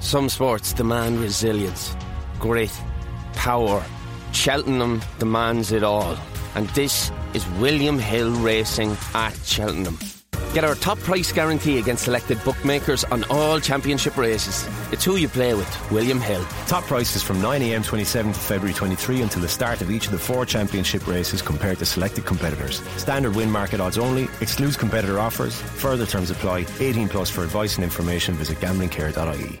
Some sports demand resilience, grit, power. Cheltenham demands it all. And this is William Hill Racing at Cheltenham. Get our top price guarantee against selected bookmakers on all championship races. It's who you play with, William Hill. Top prices from 9am 27th to February 23 until the start of each of the four championship races compared to selected competitors. Standard win market odds only, excludes competitor offers, further terms apply. 18 plus for advice and information visit gamblingcare.ie.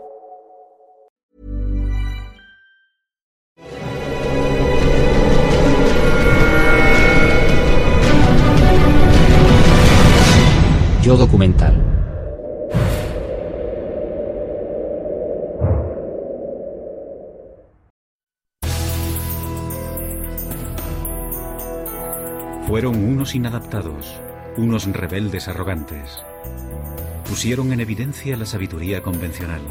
Yo documental. Fueron unos inadaptados, unos rebeldes arrogantes. Pusieron en evidencia la sabiduría convencional.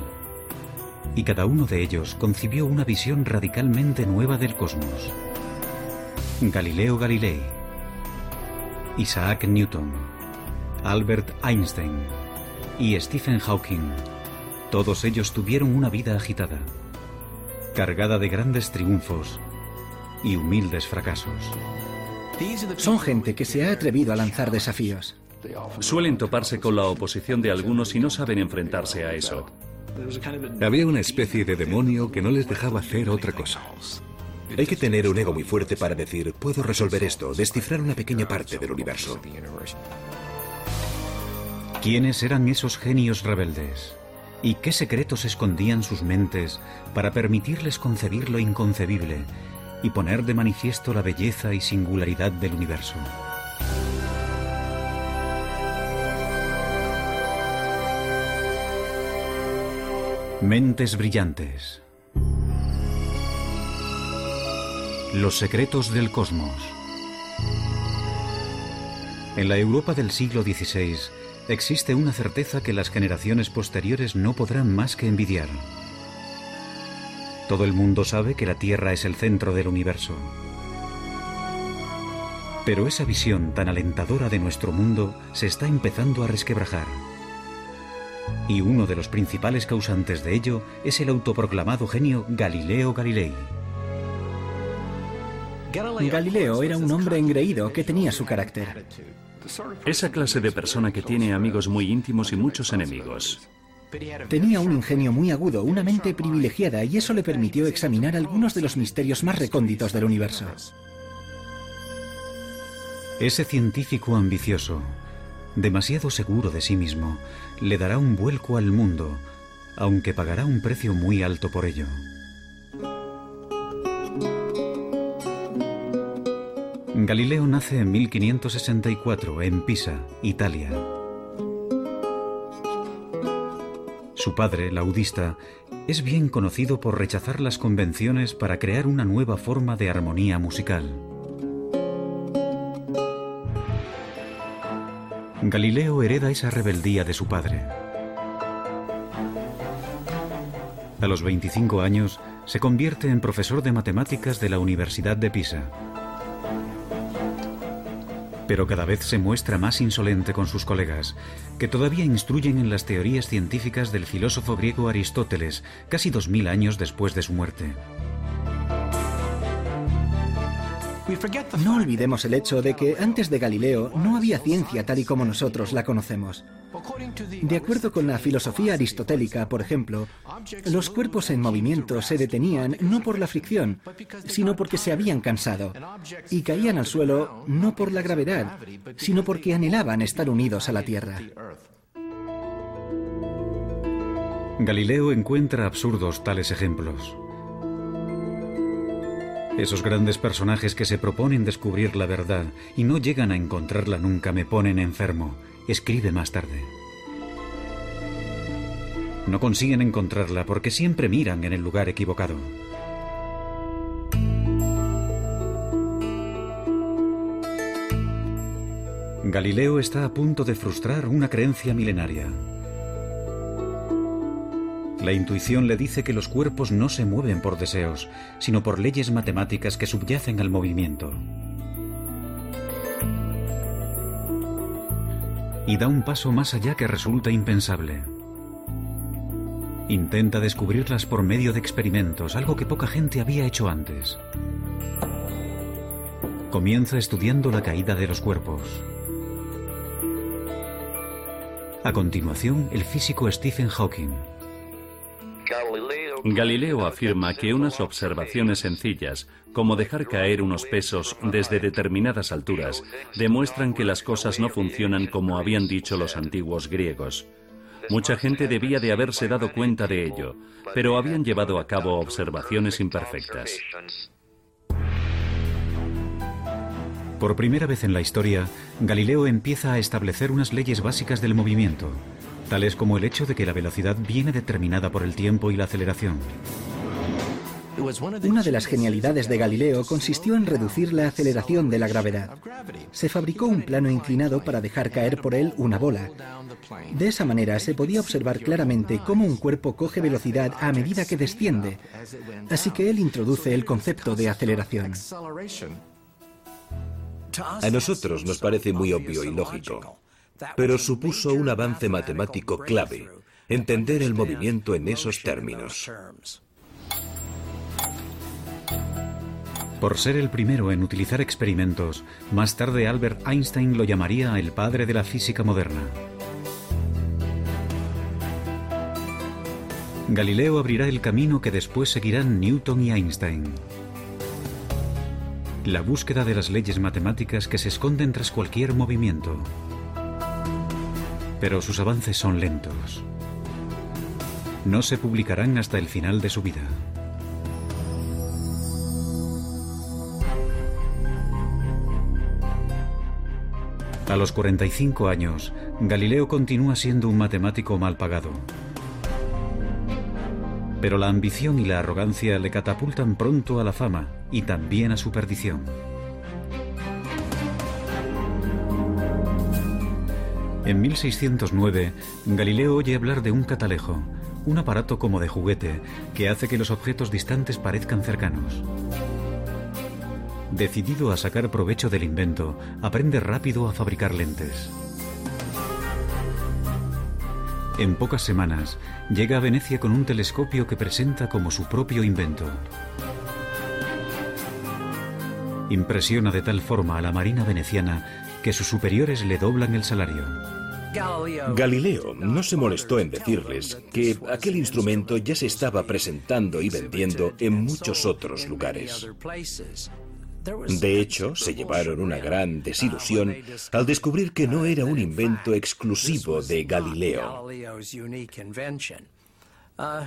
Y cada uno de ellos concibió una visión radicalmente nueva del cosmos. Galileo Galilei, Isaac Newton, Albert Einstein y Stephen Hawking. Todos ellos tuvieron una vida agitada, cargada de grandes triunfos y humildes fracasos. Son gente que se ha atrevido a lanzar desafíos. Suelen toparse con la oposición de algunos y no saben enfrentarse a eso. Había una especie de demonio que no les dejaba hacer otra cosa. Hay que tener un ego muy fuerte para decir, puedo resolver esto, descifrar una pequeña parte del universo. ¿Quiénes eran esos genios rebeldes? ¿Y qué secretos escondían sus mentes para permitirles concebir lo inconcebible y poner de manifiesto la belleza y singularidad del universo? Mentes brillantes. Los secretos del cosmos. En la Europa del siglo XVI existe una certeza que las generaciones posteriores no podrán más que envidiar. Todo el mundo sabe que la Tierra es el centro del universo. Pero esa visión tan alentadora de nuestro mundo se está empezando a resquebrajar. Y uno de los principales causantes de ello es el autoproclamado genio Galileo Galilei. Galileo era un hombre engreído que tenía su carácter. Esa clase de persona que tiene amigos muy íntimos y muchos enemigos. Tenía un ingenio muy agudo, una mente privilegiada, y eso le permitió examinar algunos de los misterios más recónditos del universo. Ese científico ambicioso, demasiado seguro de sí mismo, le dará un vuelco al mundo, aunque pagará un precio muy alto por ello. Galileo nace en 1564 en Pisa, Italia. Su padre, laudista, es bien conocido por rechazar las convenciones para crear una nueva forma de armonía musical. Galileo hereda esa rebeldía de su padre. A los 25 años se convierte en profesor de matemáticas de la Universidad de Pisa pero cada vez se muestra más insolente con sus colegas, que todavía instruyen en las teorías científicas del filósofo griego Aristóteles, casi dos mil años después de su muerte. No olvidemos el hecho de que antes de Galileo no había ciencia tal y como nosotros la conocemos. De acuerdo con la filosofía aristotélica, por ejemplo, los cuerpos en movimiento se detenían no por la fricción, sino porque se habían cansado, y caían al suelo no por la gravedad, sino porque anhelaban estar unidos a la Tierra. Galileo encuentra absurdos tales ejemplos. Esos grandes personajes que se proponen descubrir la verdad y no llegan a encontrarla nunca me ponen enfermo, escribe más tarde. No consiguen encontrarla porque siempre miran en el lugar equivocado. Galileo está a punto de frustrar una creencia milenaria. La intuición le dice que los cuerpos no se mueven por deseos, sino por leyes matemáticas que subyacen al movimiento. Y da un paso más allá que resulta impensable. Intenta descubrirlas por medio de experimentos, algo que poca gente había hecho antes. Comienza estudiando la caída de los cuerpos. A continuación, el físico Stephen Hawking. Afirma que unas observaciones sencillas, como dejar caer unos pesos desde determinadas alturas, demuestran que las cosas no funcionan como habían dicho los antiguos griegos. Mucha gente debía de haberse dado cuenta de ello, pero habían llevado a cabo observaciones imperfectas. Por primera vez en la historia, Galileo empieza a establecer unas leyes básicas del movimiento, tales como el hecho de que la velocidad viene determinada por el tiempo y la aceleración. Una de las genialidades de Galileo consistió en reducir la aceleración de la gravedad. Se fabricó un plano inclinado para dejar caer por él una bola. De esa manera se podía observar claramente cómo un cuerpo coge velocidad a medida que desciende. Así que él introduce el concepto de aceleración. A nosotros nos parece muy obvio y lógico pero supuso un avance matemático clave, entender el movimiento en esos términos. Por ser el primero en utilizar experimentos, más tarde Albert Einstein lo llamaría el padre de la física moderna. Galileo abrirá el camino que después seguirán Newton y Einstein. La búsqueda de las leyes matemáticas que se esconden tras cualquier movimiento pero sus avances son lentos. No se publicarán hasta el final de su vida. A los 45 años, Galileo continúa siendo un matemático mal pagado. Pero la ambición y la arrogancia le catapultan pronto a la fama y también a su perdición. En 1609, Galileo oye hablar de un catalejo, un aparato como de juguete que hace que los objetos distantes parezcan cercanos. Decidido a sacar provecho del invento, aprende rápido a fabricar lentes. En pocas semanas, llega a Venecia con un telescopio que presenta como su propio invento. Impresiona de tal forma a la marina veneciana que sus superiores le doblan el salario. Galileo no se molestó en decirles que aquel instrumento ya se estaba presentando y vendiendo en muchos otros lugares. De hecho, se llevaron una gran desilusión al descubrir que no era un invento exclusivo de Galileo.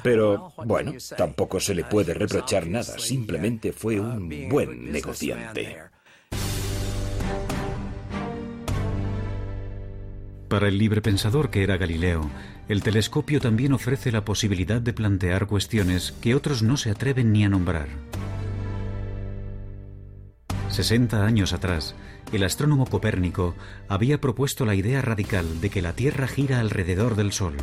Pero, bueno, tampoco se le puede reprochar nada, simplemente fue un buen negociante. Para el librepensador que era Galileo, el telescopio también ofrece la posibilidad de plantear cuestiones que otros no se atreven ni a nombrar. 60 años atrás, el astrónomo Copérnico había propuesto la idea radical de que la Tierra gira alrededor del Sol.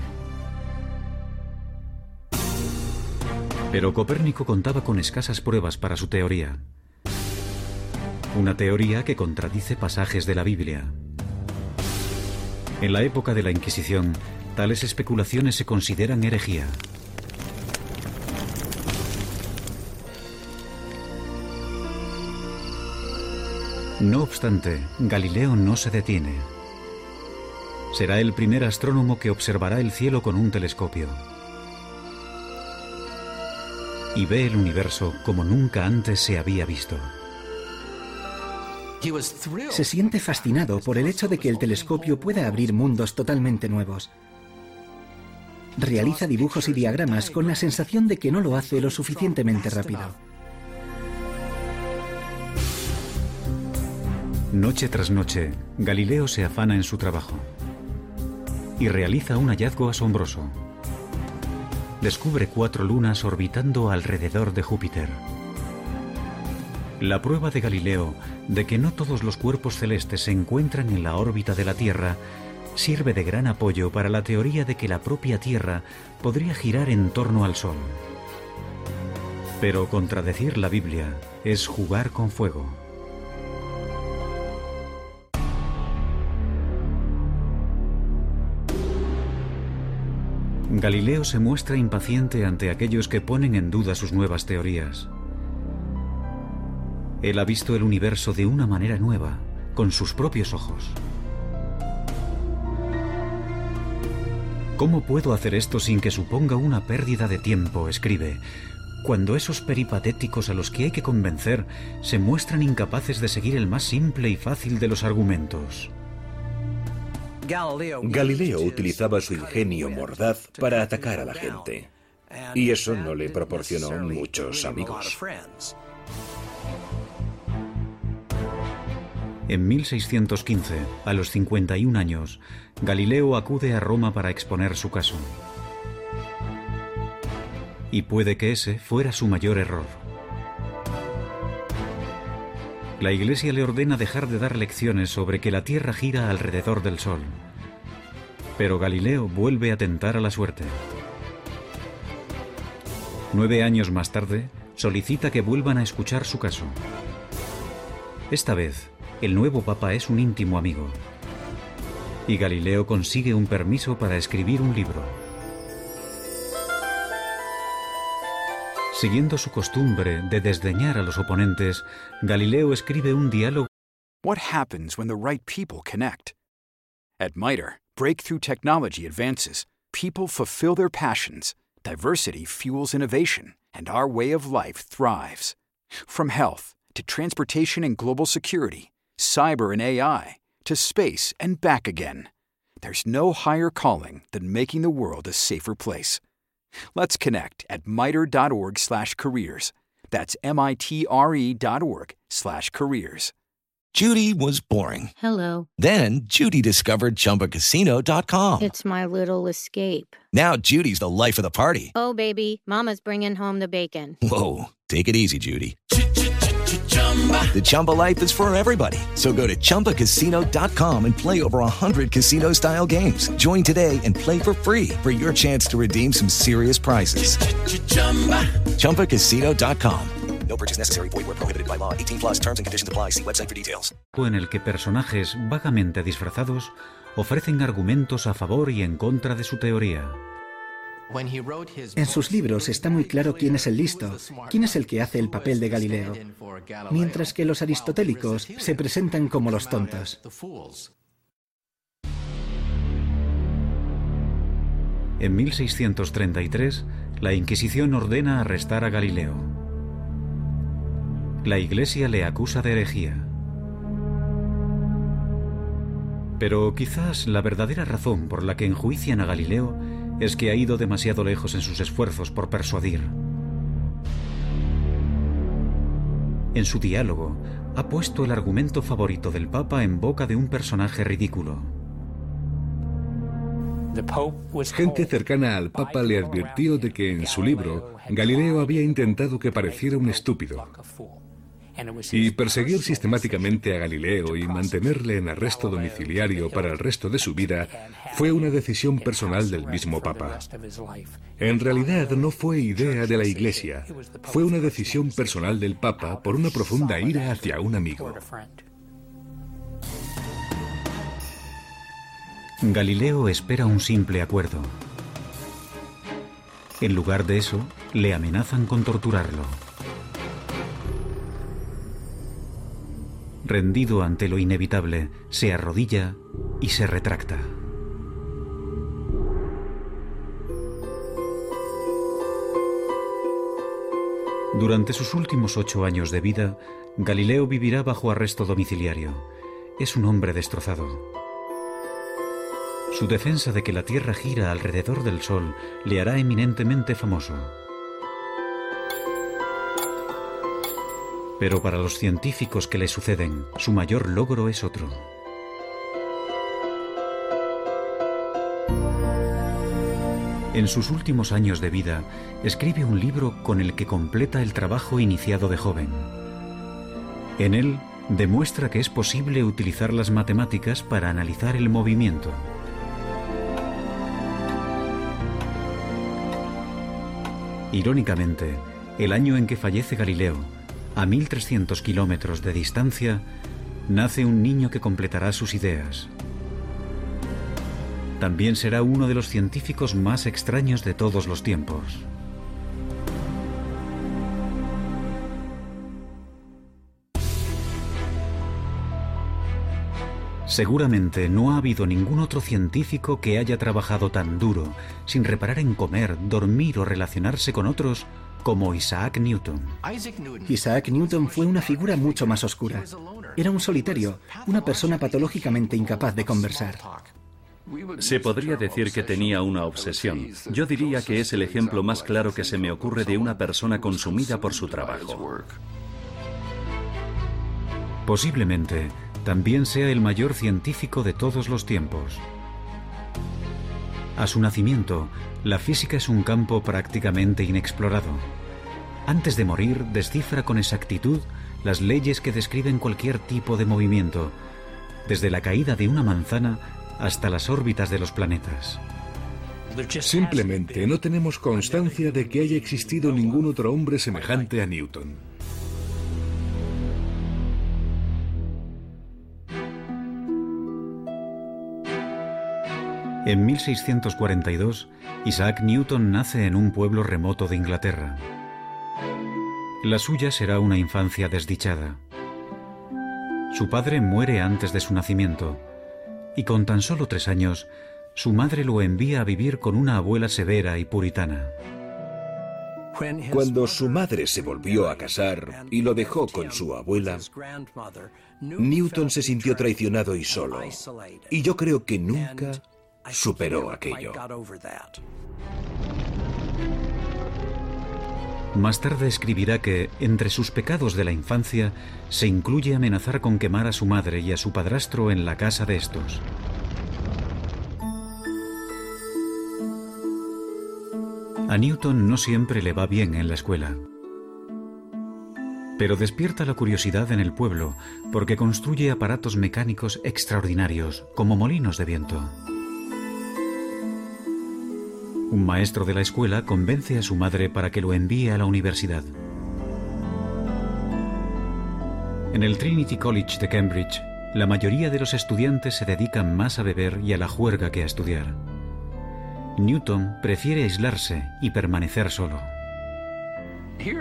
Pero Copérnico contaba con escasas pruebas para su teoría. Una teoría que contradice pasajes de la Biblia. En la época de la Inquisición, tales especulaciones se consideran herejía. No obstante, Galileo no se detiene. Será el primer astrónomo que observará el cielo con un telescopio. Y ve el universo como nunca antes se había visto. Se siente fascinado por el hecho de que el telescopio pueda abrir mundos totalmente nuevos. Realiza dibujos y diagramas con la sensación de que no lo hace lo suficientemente rápido. Noche tras noche, Galileo se afana en su trabajo y realiza un hallazgo asombroso. Descubre cuatro lunas orbitando alrededor de Júpiter. La prueba de Galileo de que no todos los cuerpos celestes se encuentran en la órbita de la Tierra sirve de gran apoyo para la teoría de que la propia Tierra podría girar en torno al Sol. Pero contradecir la Biblia es jugar con fuego. Galileo se muestra impaciente ante aquellos que ponen en duda sus nuevas teorías. Él ha visto el universo de una manera nueva, con sus propios ojos. ¿Cómo puedo hacer esto sin que suponga una pérdida de tiempo? escribe, cuando esos peripatéticos a los que hay que convencer se muestran incapaces de seguir el más simple y fácil de los argumentos. Galileo utilizaba su ingenio mordaz para atacar a la gente. Y eso no le proporcionó muchos amigos. En 1615, a los 51 años, Galileo acude a Roma para exponer su caso. Y puede que ese fuera su mayor error. La Iglesia le ordena dejar de dar lecciones sobre que la Tierra gira alrededor del Sol. Pero Galileo vuelve a tentar a la suerte. Nueve años más tarde, solicita que vuelvan a escuchar su caso. Esta vez, el nuevo papa es un íntimo amigo. Y Galileo consigue un permiso para escribir un libro. Siguiendo su costumbre de desdeñar a los oponentes, Galileo escribe un diálogo. What happens when the right people connect? At MITRE, breakthrough technology advances, people fulfill their passions, diversity fuels innovation, and our way of life thrives. From health to transportation and global security, cyber and AI, to space and back again. There's no higher calling than making the world a safer place. Let's connect at mitre.org slash careers. That's M-I-T-R-E dot org slash careers. Judy was boring. Hello. Then Judy discovered ChumbaCasino.com. It's my little escape. Now Judy's the life of the party. Oh, baby, mama's bringing home the bacon. Whoa, take it easy, Judy. The Chumba life is for everybody. So go to ChumbaCasino.com and play over 100 casino-style games. Join today and play for free for your chance to redeem some serious prizes. ChumbaCasino.com. No purchase necessary. Void where prohibited by law. 18 plus terms and conditions apply. See website for details. en el que personajes vagamente disfrazados ofrecen argumentos a favor y en contra de su teoría. En sus libros está muy claro quién es el listo, quién es el que hace el papel de Galileo, mientras que los aristotélicos se presentan como los tontos. En 1633, la Inquisición ordena arrestar a Galileo. La Iglesia le acusa de herejía. Pero quizás la verdadera razón por la que enjuician a Galileo es que ha ido demasiado lejos en sus esfuerzos por persuadir. En su diálogo, ha puesto el argumento favorito del Papa en boca de un personaje ridículo. Gente cercana al Papa le advirtió de que en su libro Galileo había intentado que pareciera un estúpido. Y perseguir sistemáticamente a Galileo y mantenerle en arresto domiciliario para el resto de su vida fue una decisión personal del mismo Papa. En realidad no fue idea de la Iglesia, fue una decisión personal del Papa por una profunda ira hacia un amigo. Galileo espera un simple acuerdo. En lugar de eso, le amenazan con torturarlo. Rendido ante lo inevitable, se arrodilla y se retracta. Durante sus últimos ocho años de vida, Galileo vivirá bajo arresto domiciliario. Es un hombre destrozado. Su defensa de que la Tierra gira alrededor del Sol le hará eminentemente famoso. Pero para los científicos que le suceden, su mayor logro es otro. En sus últimos años de vida, escribe un libro con el que completa el trabajo iniciado de joven. En él, demuestra que es posible utilizar las matemáticas para analizar el movimiento. Irónicamente, el año en que fallece Galileo, a 1300 kilómetros de distancia, nace un niño que completará sus ideas. También será uno de los científicos más extraños de todos los tiempos. Seguramente no ha habido ningún otro científico que haya trabajado tan duro, sin reparar en comer, dormir o relacionarse con otros, como Isaac Newton. Isaac Newton fue una figura mucho más oscura. Era un solitario, una persona patológicamente incapaz de conversar. Se podría decir que tenía una obsesión. Yo diría que es el ejemplo más claro que se me ocurre de una persona consumida por su trabajo. Posiblemente también sea el mayor científico de todos los tiempos. A su nacimiento, la física es un campo prácticamente inexplorado. Antes de morir, descifra con exactitud las leyes que describen cualquier tipo de movimiento, desde la caída de una manzana hasta las órbitas de los planetas. Simplemente no tenemos constancia de que haya existido ningún otro hombre semejante a Newton. En 1642, Isaac Newton nace en un pueblo remoto de Inglaterra. La suya será una infancia desdichada. Su padre muere antes de su nacimiento y con tan solo tres años, su madre lo envía a vivir con una abuela severa y puritana. Cuando su madre se volvió a casar y lo dejó con su abuela, Newton se sintió traicionado y solo. Y yo creo que nunca superó aquello. Más tarde escribirá que, entre sus pecados de la infancia, se incluye amenazar con quemar a su madre y a su padrastro en la casa de estos. A Newton no siempre le va bien en la escuela. Pero despierta la curiosidad en el pueblo porque construye aparatos mecánicos extraordinarios, como molinos de viento. Un maestro de la escuela convence a su madre para que lo envíe a la universidad. En el Trinity College de Cambridge, la mayoría de los estudiantes se dedican más a beber y a la juerga que a estudiar. Newton prefiere aislarse y permanecer solo.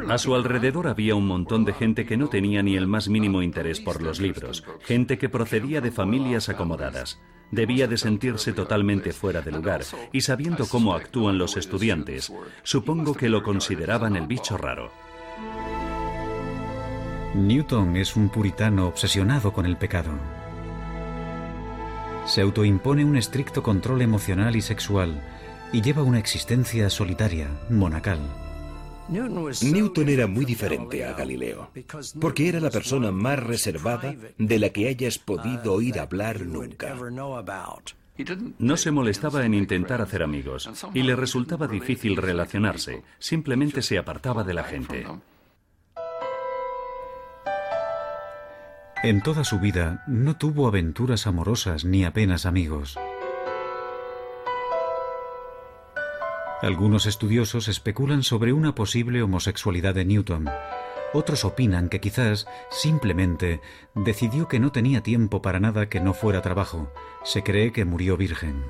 A su alrededor había un montón de gente que no tenía ni el más mínimo interés por los libros, gente que procedía de familias acomodadas. Debía de sentirse totalmente fuera de lugar y sabiendo cómo actúan los estudiantes, supongo que lo consideraban el bicho raro. Newton es un puritano obsesionado con el pecado. Se autoimpone un estricto control emocional y sexual y lleva una existencia solitaria, monacal. Newton era muy diferente a Galileo, porque era la persona más reservada de la que hayas podido oír hablar nunca. No se molestaba en intentar hacer amigos y le resultaba difícil relacionarse, simplemente se apartaba de la gente. En toda su vida no tuvo aventuras amorosas ni apenas amigos. Algunos estudiosos especulan sobre una posible homosexualidad de Newton. Otros opinan que quizás simplemente decidió que no tenía tiempo para nada que no fuera trabajo. Se cree que murió virgen.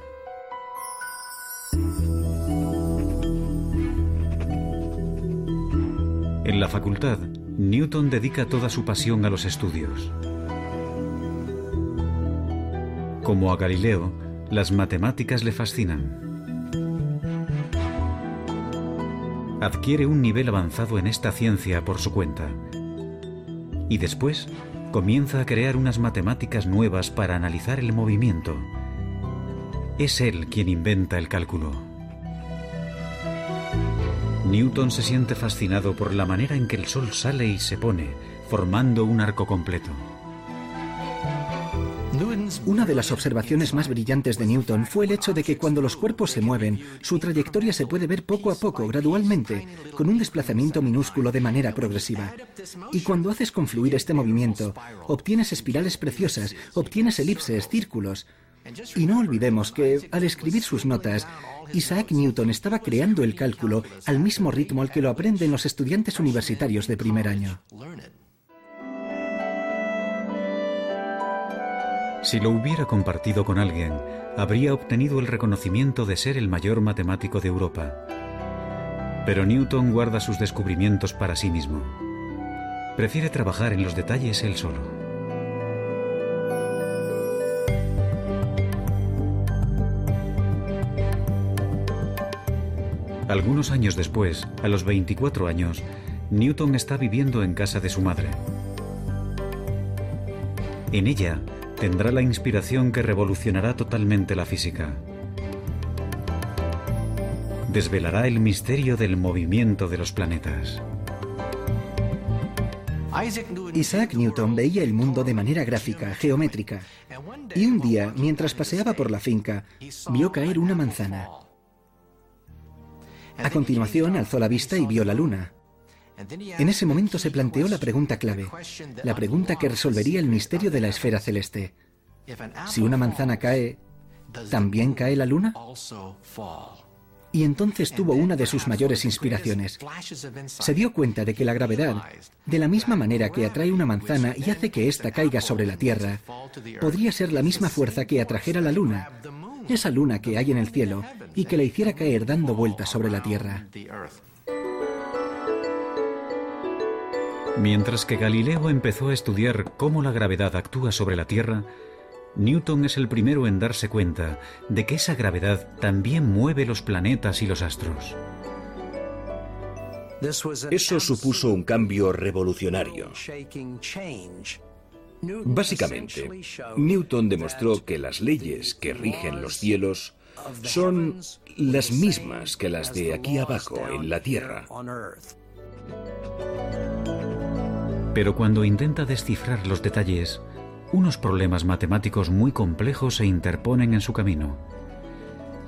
En la facultad, Newton dedica toda su pasión a los estudios. Como a Galileo, las matemáticas le fascinan. Adquiere un nivel avanzado en esta ciencia por su cuenta. Y después comienza a crear unas matemáticas nuevas para analizar el movimiento. Es él quien inventa el cálculo. Newton se siente fascinado por la manera en que el Sol sale y se pone, formando un arco completo. Una de las observaciones más brillantes de Newton fue el hecho de que cuando los cuerpos se mueven, su trayectoria se puede ver poco a poco, gradualmente, con un desplazamiento minúsculo de manera progresiva. Y cuando haces confluir este movimiento, obtienes espirales preciosas, obtienes elipses, círculos. Y no olvidemos que, al escribir sus notas, Isaac Newton estaba creando el cálculo al mismo ritmo al que lo aprenden los estudiantes universitarios de primer año. Si lo hubiera compartido con alguien, habría obtenido el reconocimiento de ser el mayor matemático de Europa. Pero Newton guarda sus descubrimientos para sí mismo. Prefiere trabajar en los detalles él solo. Algunos años después, a los 24 años, Newton está viviendo en casa de su madre. En ella, tendrá la inspiración que revolucionará totalmente la física. Desvelará el misterio del movimiento de los planetas. Isaac Newton veía el mundo de manera gráfica, geométrica, y un día, mientras paseaba por la finca, vio caer una manzana. A continuación, alzó la vista y vio la luna. En ese momento se planteó la pregunta clave, la pregunta que resolvería el misterio de la esfera celeste. Si una manzana cae, ¿también cae la luna? Y entonces tuvo una de sus mayores inspiraciones. Se dio cuenta de que la gravedad, de la misma manera que atrae una manzana y hace que ésta caiga sobre la Tierra, podría ser la misma fuerza que atrajera la luna, esa luna que hay en el cielo, y que la hiciera caer dando vueltas sobre la Tierra. Mientras que Galileo empezó a estudiar cómo la gravedad actúa sobre la Tierra, Newton es el primero en darse cuenta de que esa gravedad también mueve los planetas y los astros. Eso supuso un cambio revolucionario. Básicamente, Newton demostró que las leyes que rigen los cielos son las mismas que las de aquí abajo en la Tierra. Pero cuando intenta descifrar los detalles, unos problemas matemáticos muy complejos se interponen en su camino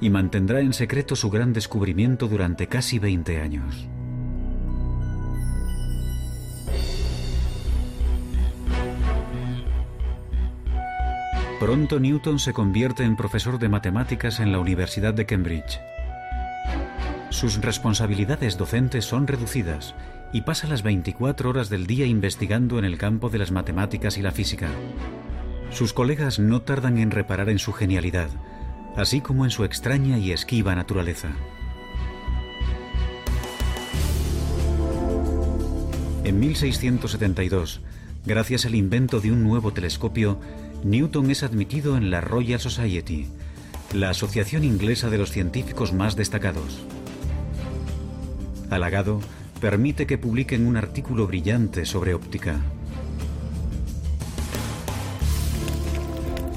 y mantendrá en secreto su gran descubrimiento durante casi 20 años. Pronto Newton se convierte en profesor de matemáticas en la Universidad de Cambridge. Sus responsabilidades docentes son reducidas y pasa las 24 horas del día investigando en el campo de las matemáticas y la física. Sus colegas no tardan en reparar en su genialidad, así como en su extraña y esquiva naturaleza. En 1672, gracias al invento de un nuevo telescopio, Newton es admitido en la Royal Society, la asociación inglesa de los científicos más destacados. Halagado, permite que publiquen un artículo brillante sobre óptica.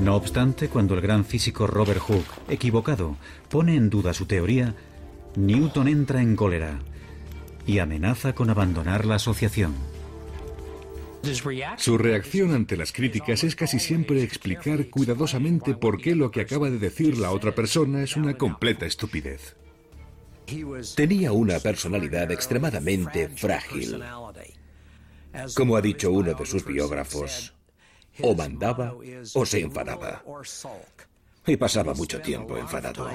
No obstante, cuando el gran físico Robert Hooke, equivocado, pone en duda su teoría, Newton entra en cólera y amenaza con abandonar la asociación. Su reacción ante las críticas es casi siempre explicar cuidadosamente por qué lo que acaba de decir la otra persona es una completa estupidez. Tenía una personalidad extremadamente frágil. Como ha dicho uno de sus biógrafos, o mandaba o se enfadaba. Y pasaba mucho tiempo enfadado.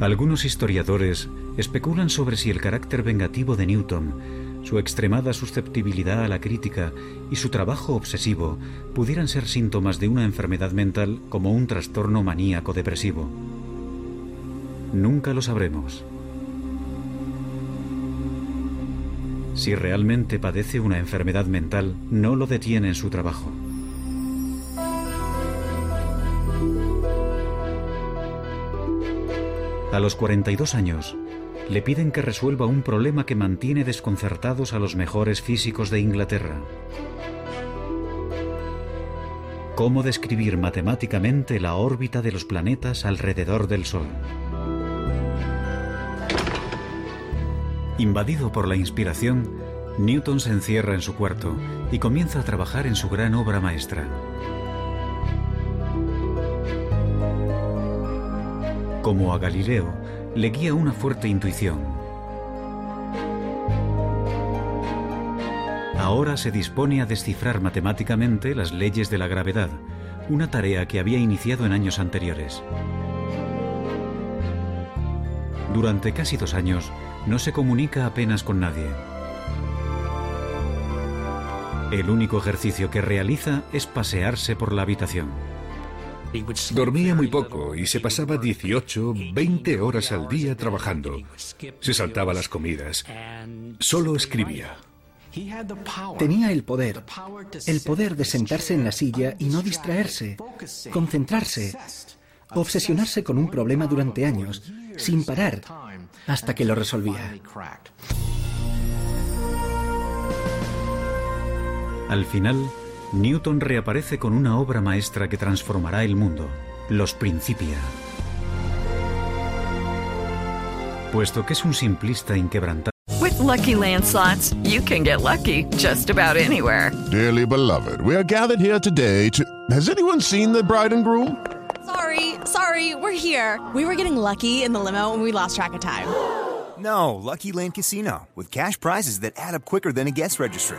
Algunos historiadores especulan sobre si el carácter vengativo de Newton, su extremada susceptibilidad a la crítica y su trabajo obsesivo pudieran ser síntomas de una enfermedad mental como un trastorno maníaco depresivo. Nunca lo sabremos. Si realmente padece una enfermedad mental, no lo detiene en su trabajo. A los 42 años, le piden que resuelva un problema que mantiene desconcertados a los mejores físicos de Inglaterra. ¿Cómo describir matemáticamente la órbita de los planetas alrededor del Sol? Invadido por la inspiración, Newton se encierra en su cuarto y comienza a trabajar en su gran obra maestra. Como a Galileo, le guía una fuerte intuición. Ahora se dispone a descifrar matemáticamente las leyes de la gravedad, una tarea que había iniciado en años anteriores. Durante casi dos años no se comunica apenas con nadie. El único ejercicio que realiza es pasearse por la habitación. Dormía muy poco y se pasaba 18, 20 horas al día trabajando. Se saltaba las comidas. Solo escribía. Tenía el poder, el poder de sentarse en la silla y no distraerse, concentrarse, obsesionarse con un problema durante años, sin parar, hasta que lo resolvía. Al final, Newton reaparece con una obra maestra que transformará el mundo, Los Principia. Puesto que es un simplista inquebrantable. With lucky landslots, you can get lucky just about anywhere. Dearly beloved, we are gathered here today to. Has anyone seen the bride and groom? Sorry, sorry, we're here. We were getting lucky in the limo and we lost track of time. No, Lucky Land Casino, with cash prizes that add up quicker than a guest registry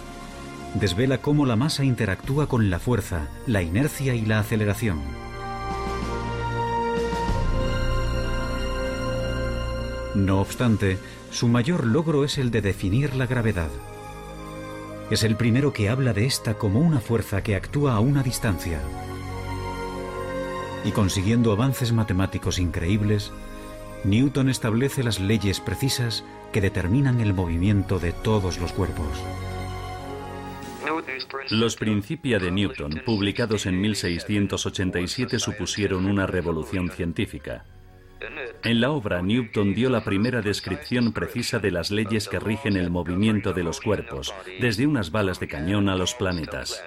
Desvela cómo la masa interactúa con la fuerza, la inercia y la aceleración. No obstante, su mayor logro es el de definir la gravedad. Es el primero que habla de esta como una fuerza que actúa a una distancia. Y consiguiendo avances matemáticos increíbles, Newton establece las leyes precisas que determinan el movimiento de todos los cuerpos. Los Principia de Newton, publicados en 1687, supusieron una revolución científica. En la obra, Newton dio la primera descripción precisa de las leyes que rigen el movimiento de los cuerpos, desde unas balas de cañón a los planetas.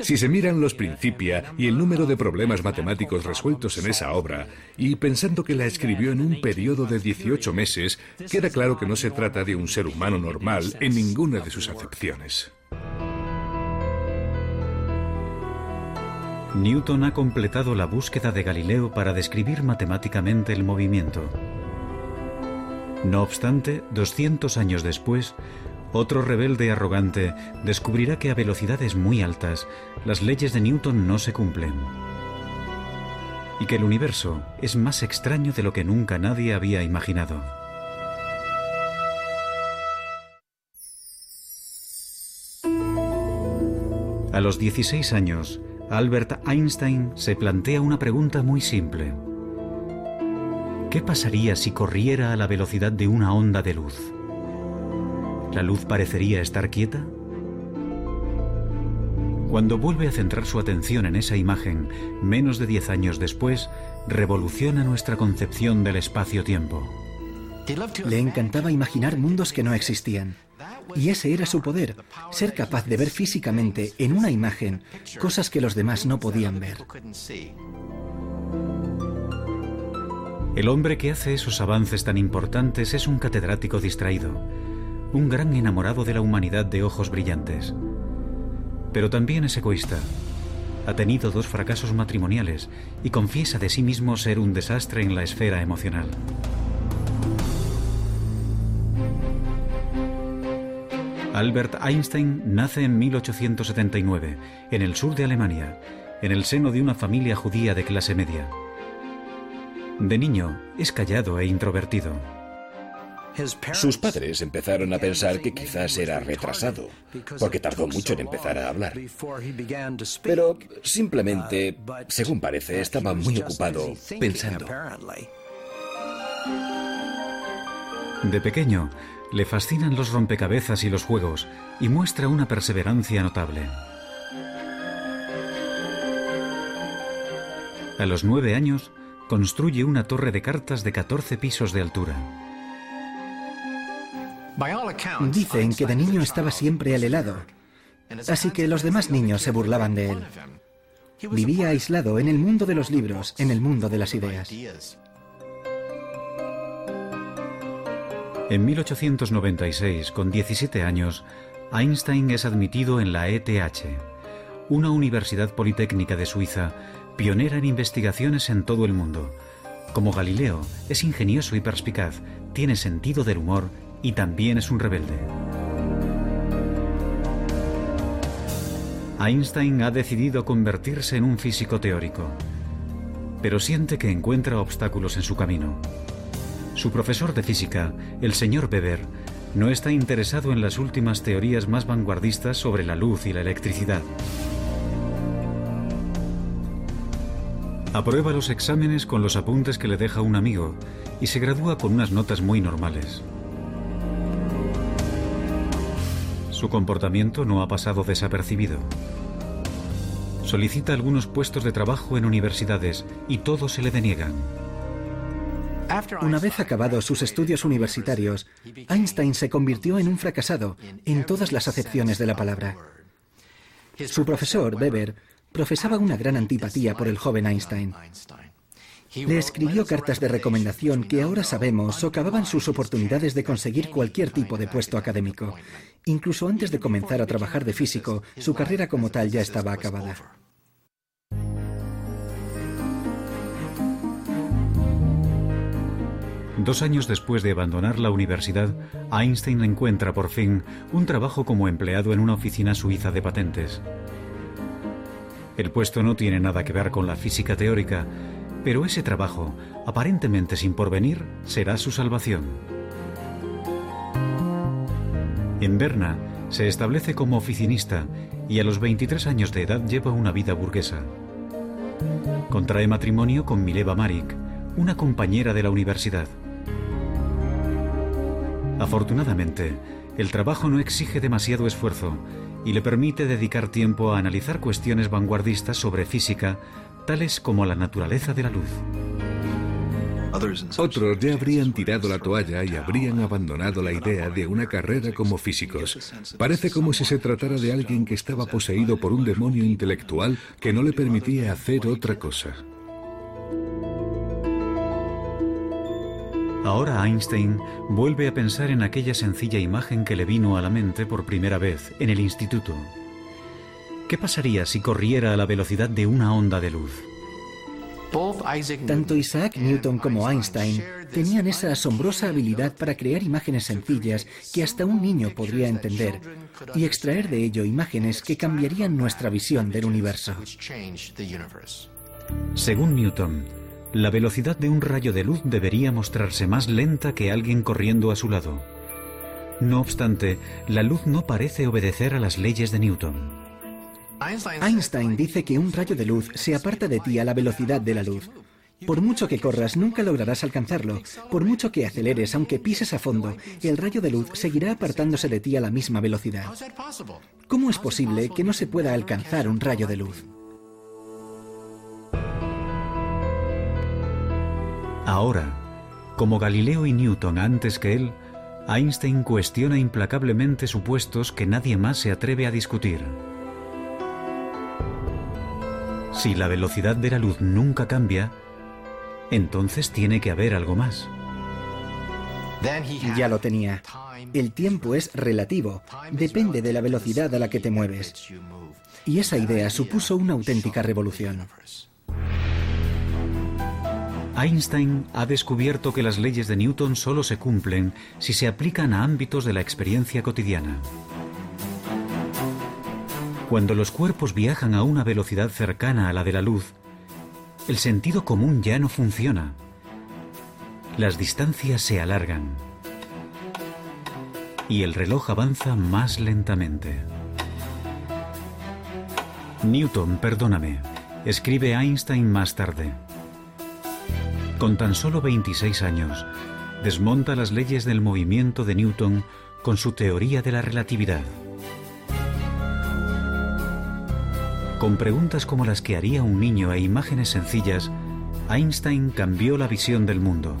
Si se miran los Principia y el número de problemas matemáticos resueltos en esa obra, y pensando que la escribió en un periodo de 18 meses, queda claro que no se trata de un ser humano normal en ninguna de sus acepciones. Newton ha completado la búsqueda de Galileo para describir matemáticamente el movimiento. No obstante, 200 años después, otro rebelde arrogante descubrirá que a velocidades muy altas las leyes de Newton no se cumplen y que el universo es más extraño de lo que nunca nadie había imaginado. A los 16 años, Albert Einstein se plantea una pregunta muy simple. ¿Qué pasaría si corriera a la velocidad de una onda de luz? ¿La luz parecería estar quieta? Cuando vuelve a centrar su atención en esa imagen, menos de 10 años después, revoluciona nuestra concepción del espacio-tiempo. Le encantaba imaginar mundos que no existían. Y ese era su poder, ser capaz de ver físicamente en una imagen cosas que los demás no podían ver. El hombre que hace esos avances tan importantes es un catedrático distraído, un gran enamorado de la humanidad de ojos brillantes. Pero también es egoísta. Ha tenido dos fracasos matrimoniales y confiesa de sí mismo ser un desastre en la esfera emocional. Albert Einstein nace en 1879, en el sur de Alemania, en el seno de una familia judía de clase media. De niño es callado e introvertido. Sus padres empezaron a pensar que quizás era retrasado, porque tardó mucho en empezar a hablar. Pero simplemente, según parece, estaba muy ocupado pensando. De pequeño, le fascinan los rompecabezas y los juegos y muestra una perseverancia notable. A los nueve años, construye una torre de cartas de 14 pisos de altura. Dicen que de niño estaba siempre al helado, así que los demás niños se burlaban de él. Vivía aislado en el mundo de los libros, en el mundo de las ideas. En 1896, con 17 años, Einstein es admitido en la ETH, una universidad politécnica de Suiza pionera en investigaciones en todo el mundo. Como Galileo, es ingenioso y perspicaz, tiene sentido del humor y también es un rebelde. Einstein ha decidido convertirse en un físico teórico, pero siente que encuentra obstáculos en su camino. Su profesor de física, el señor Weber, no está interesado en las últimas teorías más vanguardistas sobre la luz y la electricidad. Aprueba los exámenes con los apuntes que le deja un amigo y se gradúa con unas notas muy normales. Su comportamiento no ha pasado desapercibido. Solicita algunos puestos de trabajo en universidades y todos se le deniegan. Una vez acabados sus estudios universitarios, Einstein se convirtió en un fracasado en todas las acepciones de la palabra. Su profesor, Weber, profesaba una gran antipatía por el joven Einstein. Le escribió cartas de recomendación que ahora sabemos socavaban sus oportunidades de conseguir cualquier tipo de puesto académico. Incluso antes de comenzar a trabajar de físico, su carrera como tal ya estaba acabada. Dos años después de abandonar la universidad, Einstein encuentra por fin un trabajo como empleado en una oficina suiza de patentes. El puesto no tiene nada que ver con la física teórica, pero ese trabajo, aparentemente sin porvenir, será su salvación. En Berna se establece como oficinista y a los 23 años de edad lleva una vida burguesa. Contrae matrimonio con Mileva Marik, una compañera de la universidad. Afortunadamente, el trabajo no exige demasiado esfuerzo y le permite dedicar tiempo a analizar cuestiones vanguardistas sobre física tales como la naturaleza de la luz. Otros ya habrían tirado la toalla y habrían abandonado la idea de una carrera como físicos. Parece como si se tratara de alguien que estaba poseído por un demonio intelectual que no le permitía hacer otra cosa. Ahora Einstein vuelve a pensar en aquella sencilla imagen que le vino a la mente por primera vez en el instituto. ¿Qué pasaría si corriera a la velocidad de una onda de luz? Tanto Isaac Newton como Einstein tenían esa asombrosa habilidad para crear imágenes sencillas que hasta un niño podría entender y extraer de ello imágenes que cambiarían nuestra visión del universo. Según Newton, la velocidad de un rayo de luz debería mostrarse más lenta que alguien corriendo a su lado. No obstante, la luz no parece obedecer a las leyes de Newton. Einstein dice que un rayo de luz se aparta de ti a la velocidad de la luz. Por mucho que corras, nunca lograrás alcanzarlo. Por mucho que aceleres, aunque pises a fondo, el rayo de luz seguirá apartándose de ti a la misma velocidad. ¿Cómo es posible que no se pueda alcanzar un rayo de luz? Ahora, como Galileo y Newton antes que él, Einstein cuestiona implacablemente supuestos que nadie más se atreve a discutir. Si la velocidad de la luz nunca cambia, entonces tiene que haber algo más. Ya lo tenía. El tiempo es relativo, depende de la velocidad a la que te mueves. Y esa idea supuso una auténtica revolución. Einstein ha descubierto que las leyes de Newton solo se cumplen si se aplican a ámbitos de la experiencia cotidiana. Cuando los cuerpos viajan a una velocidad cercana a la de la luz, el sentido común ya no funciona. Las distancias se alargan y el reloj avanza más lentamente. Newton, perdóname, escribe Einstein más tarde. Con tan solo 26 años, desmonta las leyes del movimiento de Newton con su teoría de la relatividad. Con preguntas como las que haría un niño e imágenes sencillas, Einstein cambió la visión del mundo.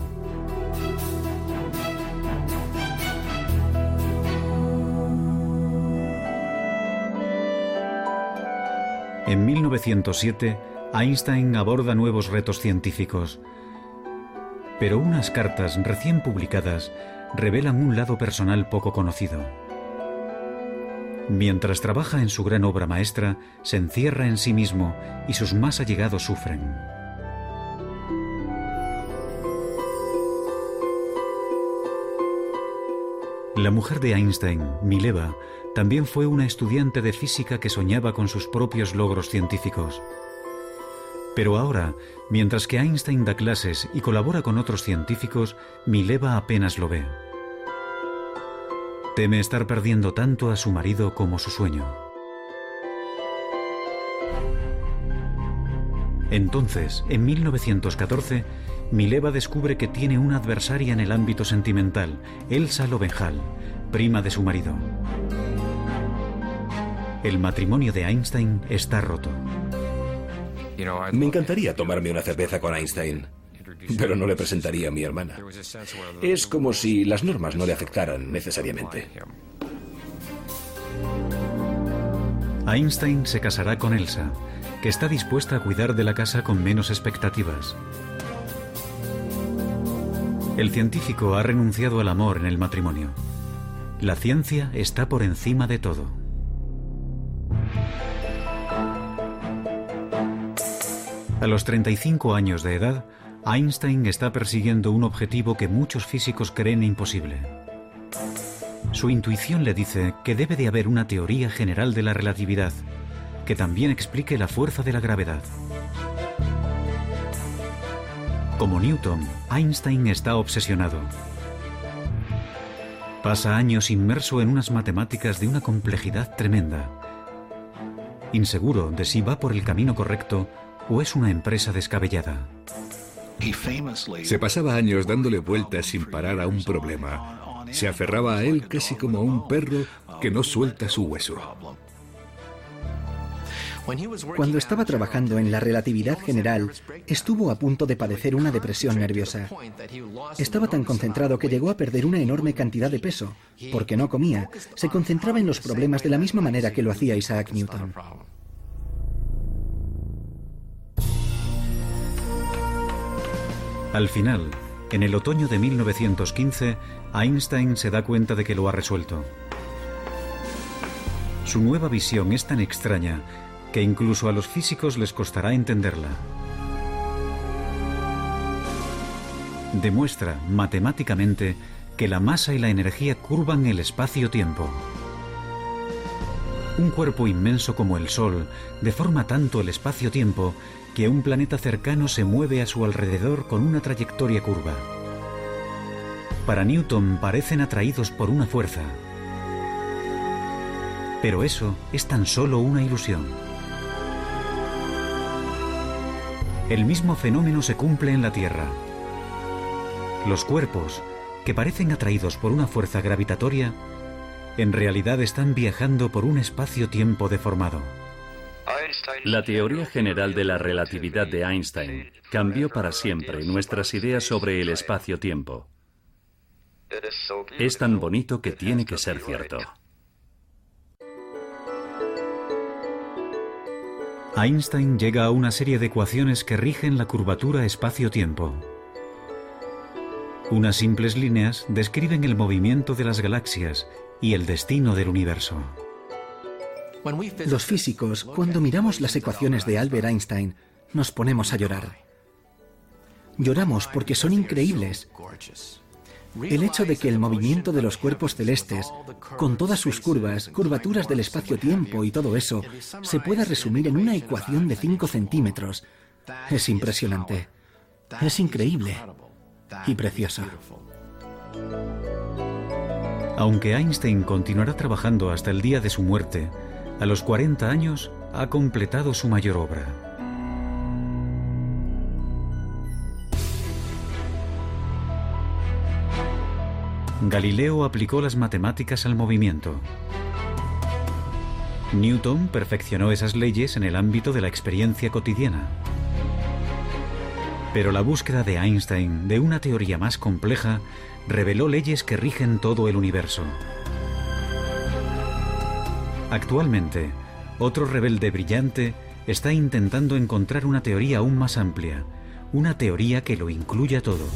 En 1907, Einstein aborda nuevos retos científicos. Pero unas cartas recién publicadas revelan un lado personal poco conocido. Mientras trabaja en su gran obra maestra, se encierra en sí mismo y sus más allegados sufren. La mujer de Einstein, Mileva, también fue una estudiante de física que soñaba con sus propios logros científicos. Pero ahora, mientras que Einstein da clases y colabora con otros científicos, Mileva apenas lo ve. Teme estar perdiendo tanto a su marido como su sueño. Entonces, en 1914, Mileva descubre que tiene una adversaria en el ámbito sentimental, Elsa Lovenhal, prima de su marido. El matrimonio de Einstein está roto. Me encantaría tomarme una cerveza con Einstein, pero no le presentaría a mi hermana. Es como si las normas no le afectaran necesariamente. Einstein se casará con Elsa, que está dispuesta a cuidar de la casa con menos expectativas. El científico ha renunciado al amor en el matrimonio. La ciencia está por encima de todo. A los 35 años de edad, Einstein está persiguiendo un objetivo que muchos físicos creen imposible. Su intuición le dice que debe de haber una teoría general de la relatividad, que también explique la fuerza de la gravedad. Como Newton, Einstein está obsesionado. Pasa años inmerso en unas matemáticas de una complejidad tremenda. Inseguro de si va por el camino correcto o es una empresa descabellada. Se pasaba años dándole vueltas sin parar a un problema. Se aferraba a él casi como a un perro que no suelta su hueso. Cuando estaba trabajando en la relatividad general, estuvo a punto de padecer una depresión nerviosa. Estaba tan concentrado que llegó a perder una enorme cantidad de peso, porque no comía, se concentraba en los problemas de la misma manera que lo hacía Isaac Newton. Al final, en el otoño de 1915, Einstein se da cuenta de que lo ha resuelto. Su nueva visión es tan extraña que incluso a los físicos les costará entenderla. Demuestra matemáticamente que la masa y la energía curvan el espacio-tiempo. Un cuerpo inmenso como el Sol deforma tanto el espacio-tiempo que un planeta cercano se mueve a su alrededor con una trayectoria curva. Para Newton parecen atraídos por una fuerza. Pero eso es tan solo una ilusión. El mismo fenómeno se cumple en la Tierra. Los cuerpos, que parecen atraídos por una fuerza gravitatoria, en realidad están viajando por un espacio-tiempo deformado. La teoría general de la relatividad de Einstein cambió para siempre nuestras ideas sobre el espacio-tiempo. Es tan bonito que tiene que ser cierto. Einstein llega a una serie de ecuaciones que rigen la curvatura espacio-tiempo. Unas simples líneas describen el movimiento de las galaxias y el destino del universo. Los físicos, cuando miramos las ecuaciones de Albert Einstein, nos ponemos a llorar. Lloramos porque son increíbles. El hecho de que el movimiento de los cuerpos celestes, con todas sus curvas, curvaturas del espacio-tiempo y todo eso, se pueda resumir en una ecuación de 5 centímetros, es impresionante. Es increíble y precioso. Aunque Einstein continuará trabajando hasta el día de su muerte, a los 40 años ha completado su mayor obra. Galileo aplicó las matemáticas al movimiento. Newton perfeccionó esas leyes en el ámbito de la experiencia cotidiana. Pero la búsqueda de Einstein de una teoría más compleja reveló leyes que rigen todo el universo. Actualmente, otro rebelde brillante está intentando encontrar una teoría aún más amplia, una teoría que lo incluya todo.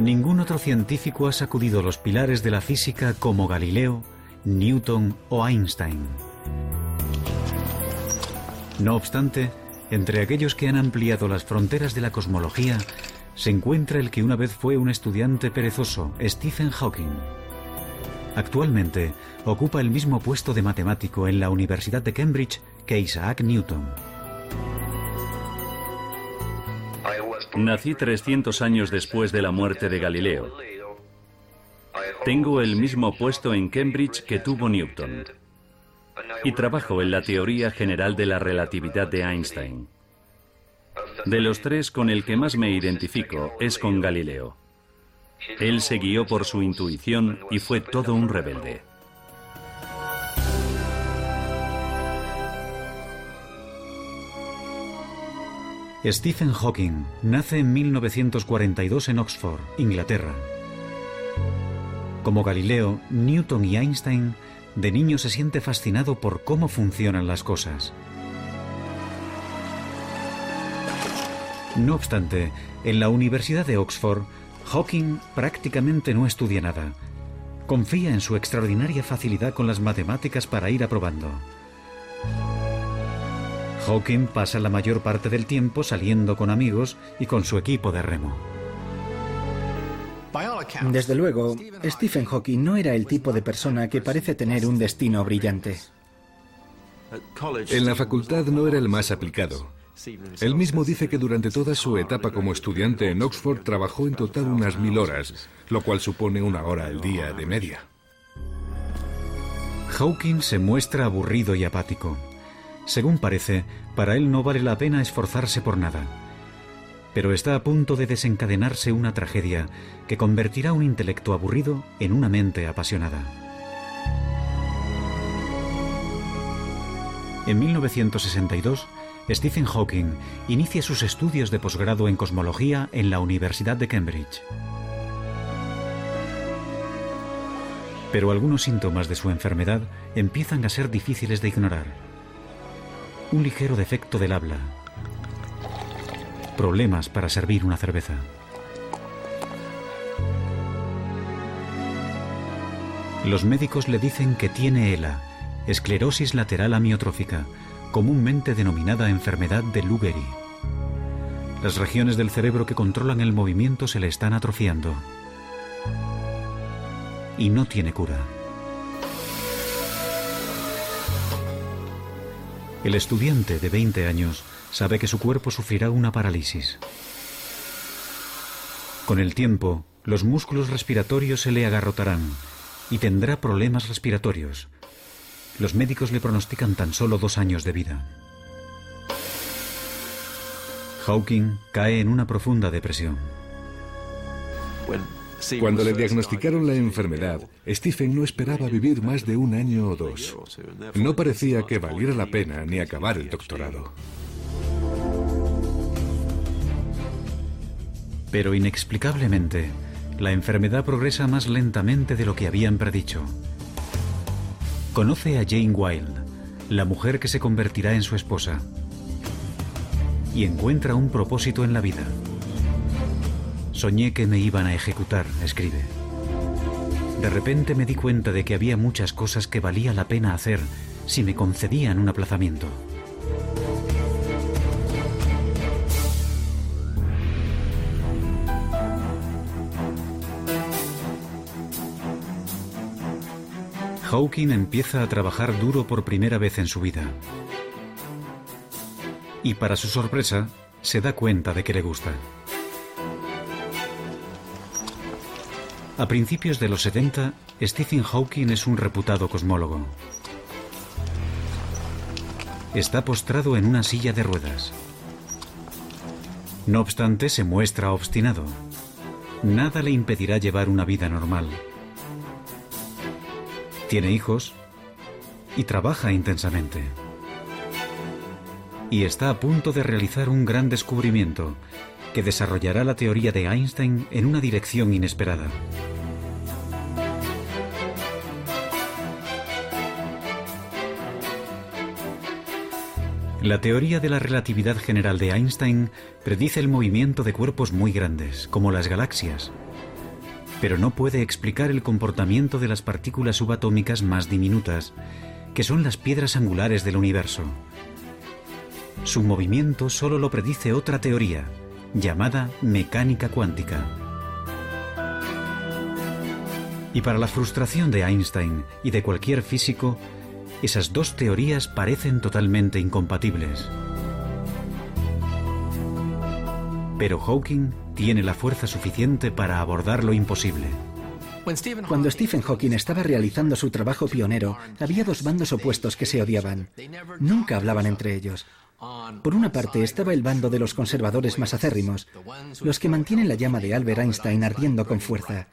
Ningún otro científico ha sacudido los pilares de la física como Galileo, Newton o Einstein. No obstante, entre aquellos que han ampliado las fronteras de la cosmología, se encuentra el que una vez fue un estudiante perezoso, Stephen Hawking. Actualmente ocupa el mismo puesto de matemático en la Universidad de Cambridge que Isaac Newton. Nací 300 años después de la muerte de Galileo. Tengo el mismo puesto en Cambridge que tuvo Newton. Y trabajo en la teoría general de la relatividad de Einstein. De los tres, con el que más me identifico es con Galileo. Él se guió por su intuición y fue todo un rebelde. Stephen Hawking nace en 1942 en Oxford, Inglaterra. Como Galileo, Newton y Einstein, de niño se siente fascinado por cómo funcionan las cosas. No obstante, en la Universidad de Oxford, Hawking prácticamente no estudia nada. Confía en su extraordinaria facilidad con las matemáticas para ir aprobando. Hawking pasa la mayor parte del tiempo saliendo con amigos y con su equipo de remo. Desde luego, Stephen Hawking no era el tipo de persona que parece tener un destino brillante. En la facultad no era el más aplicado. Él mismo dice que durante toda su etapa como estudiante en Oxford trabajó en total unas mil horas, lo cual supone una hora al día de media. Hawking se muestra aburrido y apático. Según parece, para él no vale la pena esforzarse por nada. Pero está a punto de desencadenarse una tragedia que convertirá un intelecto aburrido en una mente apasionada. En 1962, Stephen Hawking inicia sus estudios de posgrado en cosmología en la Universidad de Cambridge. Pero algunos síntomas de su enfermedad empiezan a ser difíciles de ignorar. Un ligero defecto del habla. Problemas para servir una cerveza. Los médicos le dicen que tiene ELA, esclerosis lateral amiotrófica, comúnmente denominada enfermedad de Lou. Las regiones del cerebro que controlan el movimiento se le están atrofiando. Y no tiene cura. El estudiante de 20 años sabe que su cuerpo sufrirá una parálisis. Con el tiempo, los músculos respiratorios se le agarrotarán y tendrá problemas respiratorios. Los médicos le pronostican tan solo dos años de vida. Hawking cae en una profunda depresión. Cuando le diagnosticaron la enfermedad, Stephen no esperaba vivir más de un año o dos. No parecía que valiera la pena ni acabar el doctorado. Pero inexplicablemente, la enfermedad progresa más lentamente de lo que habían predicho. Conoce a Jane Wilde, la mujer que se convertirá en su esposa, y encuentra un propósito en la vida. Soñé que me iban a ejecutar, escribe. De repente me di cuenta de que había muchas cosas que valía la pena hacer si me concedían un aplazamiento. Hawking empieza a trabajar duro por primera vez en su vida. Y para su sorpresa, se da cuenta de que le gusta. A principios de los 70, Stephen Hawking es un reputado cosmólogo. Está postrado en una silla de ruedas. No obstante, se muestra obstinado. Nada le impedirá llevar una vida normal. Tiene hijos y trabaja intensamente. Y está a punto de realizar un gran descubrimiento que desarrollará la teoría de Einstein en una dirección inesperada. La teoría de la relatividad general de Einstein predice el movimiento de cuerpos muy grandes, como las galaxias, pero no puede explicar el comportamiento de las partículas subatómicas más diminutas, que son las piedras angulares del universo. Su movimiento solo lo predice otra teoría, llamada mecánica cuántica. Y para la frustración de Einstein y de cualquier físico, esas dos teorías parecen totalmente incompatibles. Pero Hawking tiene la fuerza suficiente para abordar lo imposible. Cuando Stephen Hawking estaba realizando su trabajo pionero, había dos bandos opuestos que se odiaban. Nunca hablaban entre ellos. Por una parte estaba el bando de los conservadores más acérrimos, los que mantienen la llama de Albert Einstein ardiendo con fuerza.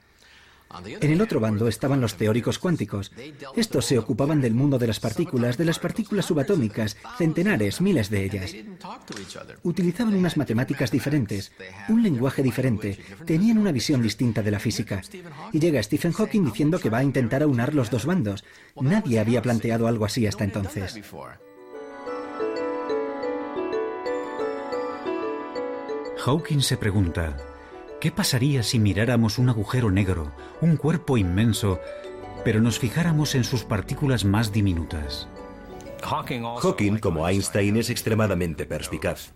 En el otro bando estaban los teóricos cuánticos. Estos se ocupaban del mundo de las partículas, de las partículas subatómicas, centenares, miles de ellas. Utilizaban unas matemáticas diferentes, un lenguaje diferente, tenían una visión distinta de la física. Y llega Stephen Hawking diciendo que va a intentar aunar los dos bandos. Nadie había planteado algo así hasta entonces. Hawking se pregunta, ¿qué pasaría si miráramos un agujero negro, un cuerpo inmenso, pero nos fijáramos en sus partículas más diminutas? Hawking, como Einstein, es extremadamente perspicaz.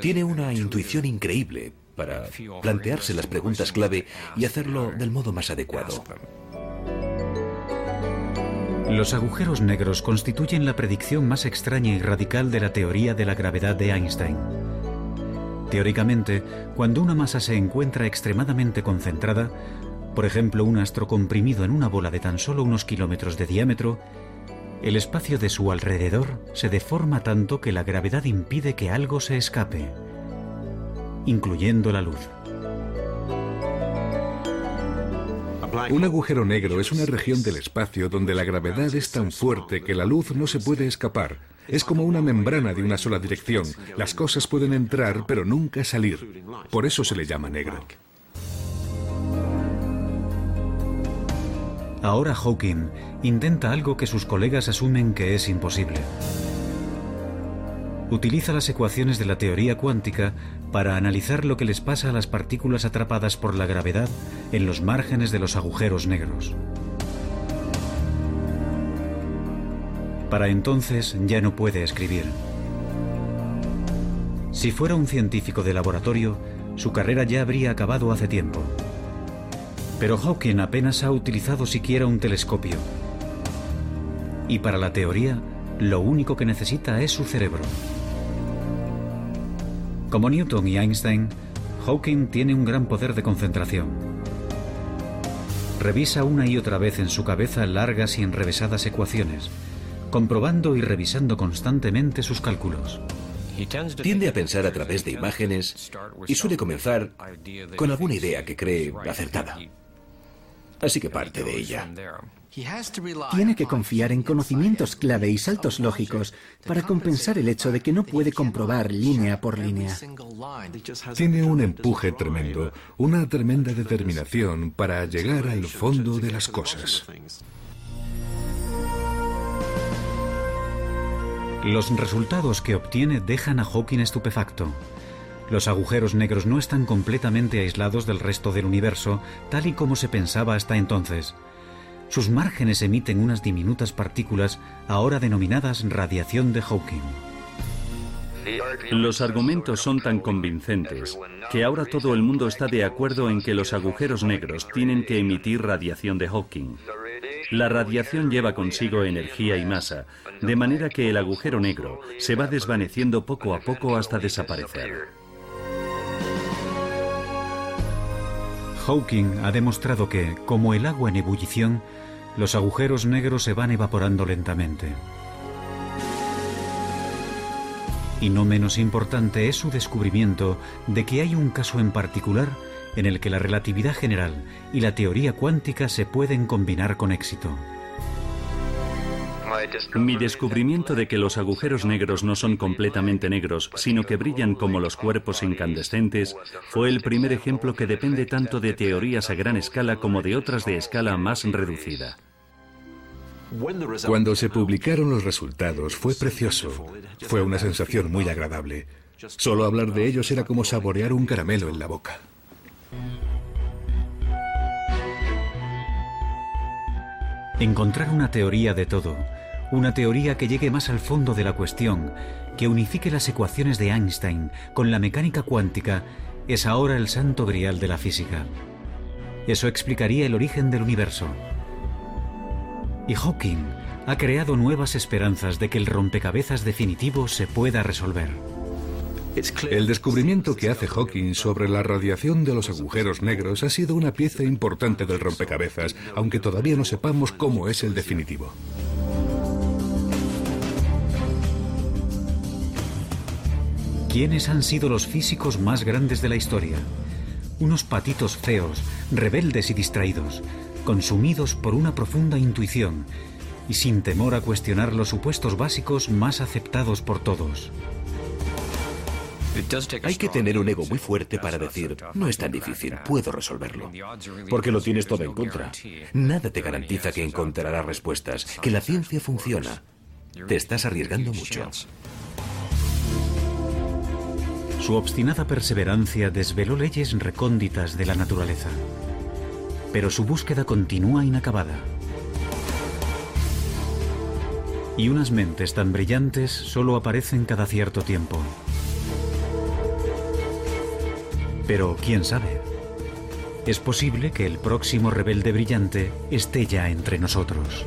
Tiene una intuición increíble para plantearse las preguntas clave y hacerlo del modo más adecuado. Los agujeros negros constituyen la predicción más extraña y radical de la teoría de la gravedad de Einstein. Teóricamente, cuando una masa se encuentra extremadamente concentrada, por ejemplo un astro comprimido en una bola de tan solo unos kilómetros de diámetro, el espacio de su alrededor se deforma tanto que la gravedad impide que algo se escape. incluyendo la luz. Un agujero negro es una región del espacio donde la gravedad es tan fuerte que la luz no se puede escapar. Es como una membrana de una sola dirección. Las cosas pueden entrar pero nunca salir. Por eso se le llama negro. Ahora Hawking intenta algo que sus colegas asumen que es imposible. Utiliza las ecuaciones de la teoría cuántica para analizar lo que les pasa a las partículas atrapadas por la gravedad en los márgenes de los agujeros negros. Para entonces ya no puede escribir. Si fuera un científico de laboratorio, su carrera ya habría acabado hace tiempo. Pero Hawking apenas ha utilizado siquiera un telescopio. Y para la teoría, lo único que necesita es su cerebro. Como Newton y Einstein, Hawking tiene un gran poder de concentración. Revisa una y otra vez en su cabeza largas y enrevesadas ecuaciones, comprobando y revisando constantemente sus cálculos. Tiende a pensar a través de imágenes y suele comenzar con alguna idea que cree acertada. Así que parte de ella. Tiene que confiar en conocimientos clave y saltos lógicos para compensar el hecho de que no puede comprobar línea por línea. Tiene un empuje tremendo, una tremenda determinación para llegar al fondo de las cosas. Los resultados que obtiene dejan a Hawking estupefacto. Los agujeros negros no están completamente aislados del resto del universo, tal y como se pensaba hasta entonces. Sus márgenes emiten unas diminutas partículas, ahora denominadas radiación de Hawking. Los argumentos son tan convincentes que ahora todo el mundo está de acuerdo en que los agujeros negros tienen que emitir radiación de Hawking. La radiación lleva consigo energía y masa, de manera que el agujero negro se va desvaneciendo poco a poco hasta desaparecer. Hawking ha demostrado que, como el agua en ebullición, los agujeros negros se van evaporando lentamente. Y no menos importante es su descubrimiento de que hay un caso en particular en el que la relatividad general y la teoría cuántica se pueden combinar con éxito. Mi descubrimiento de que los agujeros negros no son completamente negros, sino que brillan como los cuerpos incandescentes, fue el primer ejemplo que depende tanto de teorías a gran escala como de otras de escala más reducida. Cuando se publicaron los resultados fue precioso. Fue una sensación muy agradable. Solo hablar de ellos era como saborear un caramelo en la boca. Encontrar una teoría de todo, una teoría que llegue más al fondo de la cuestión, que unifique las ecuaciones de Einstein con la mecánica cuántica, es ahora el santo grial de la física. Eso explicaría el origen del universo. Y Hawking ha creado nuevas esperanzas de que el rompecabezas definitivo se pueda resolver. El descubrimiento que hace Hawking sobre la radiación de los agujeros negros ha sido una pieza importante del rompecabezas, aunque todavía no sepamos cómo es el definitivo. ¿Quiénes han sido los físicos más grandes de la historia? Unos patitos feos, rebeldes y distraídos, consumidos por una profunda intuición y sin temor a cuestionar los supuestos básicos más aceptados por todos. Hay que tener un ego muy fuerte para decir, no es tan difícil, puedo resolverlo. Porque lo tienes todo en contra. Nada te garantiza que encontrarás respuestas, que la ciencia funciona. Te estás arriesgando mucho. Su obstinada perseverancia desveló leyes recónditas de la naturaleza. Pero su búsqueda continúa inacabada. Y unas mentes tan brillantes solo aparecen cada cierto tiempo. Pero quién sabe. Es posible que el próximo rebelde brillante esté ya entre nosotros.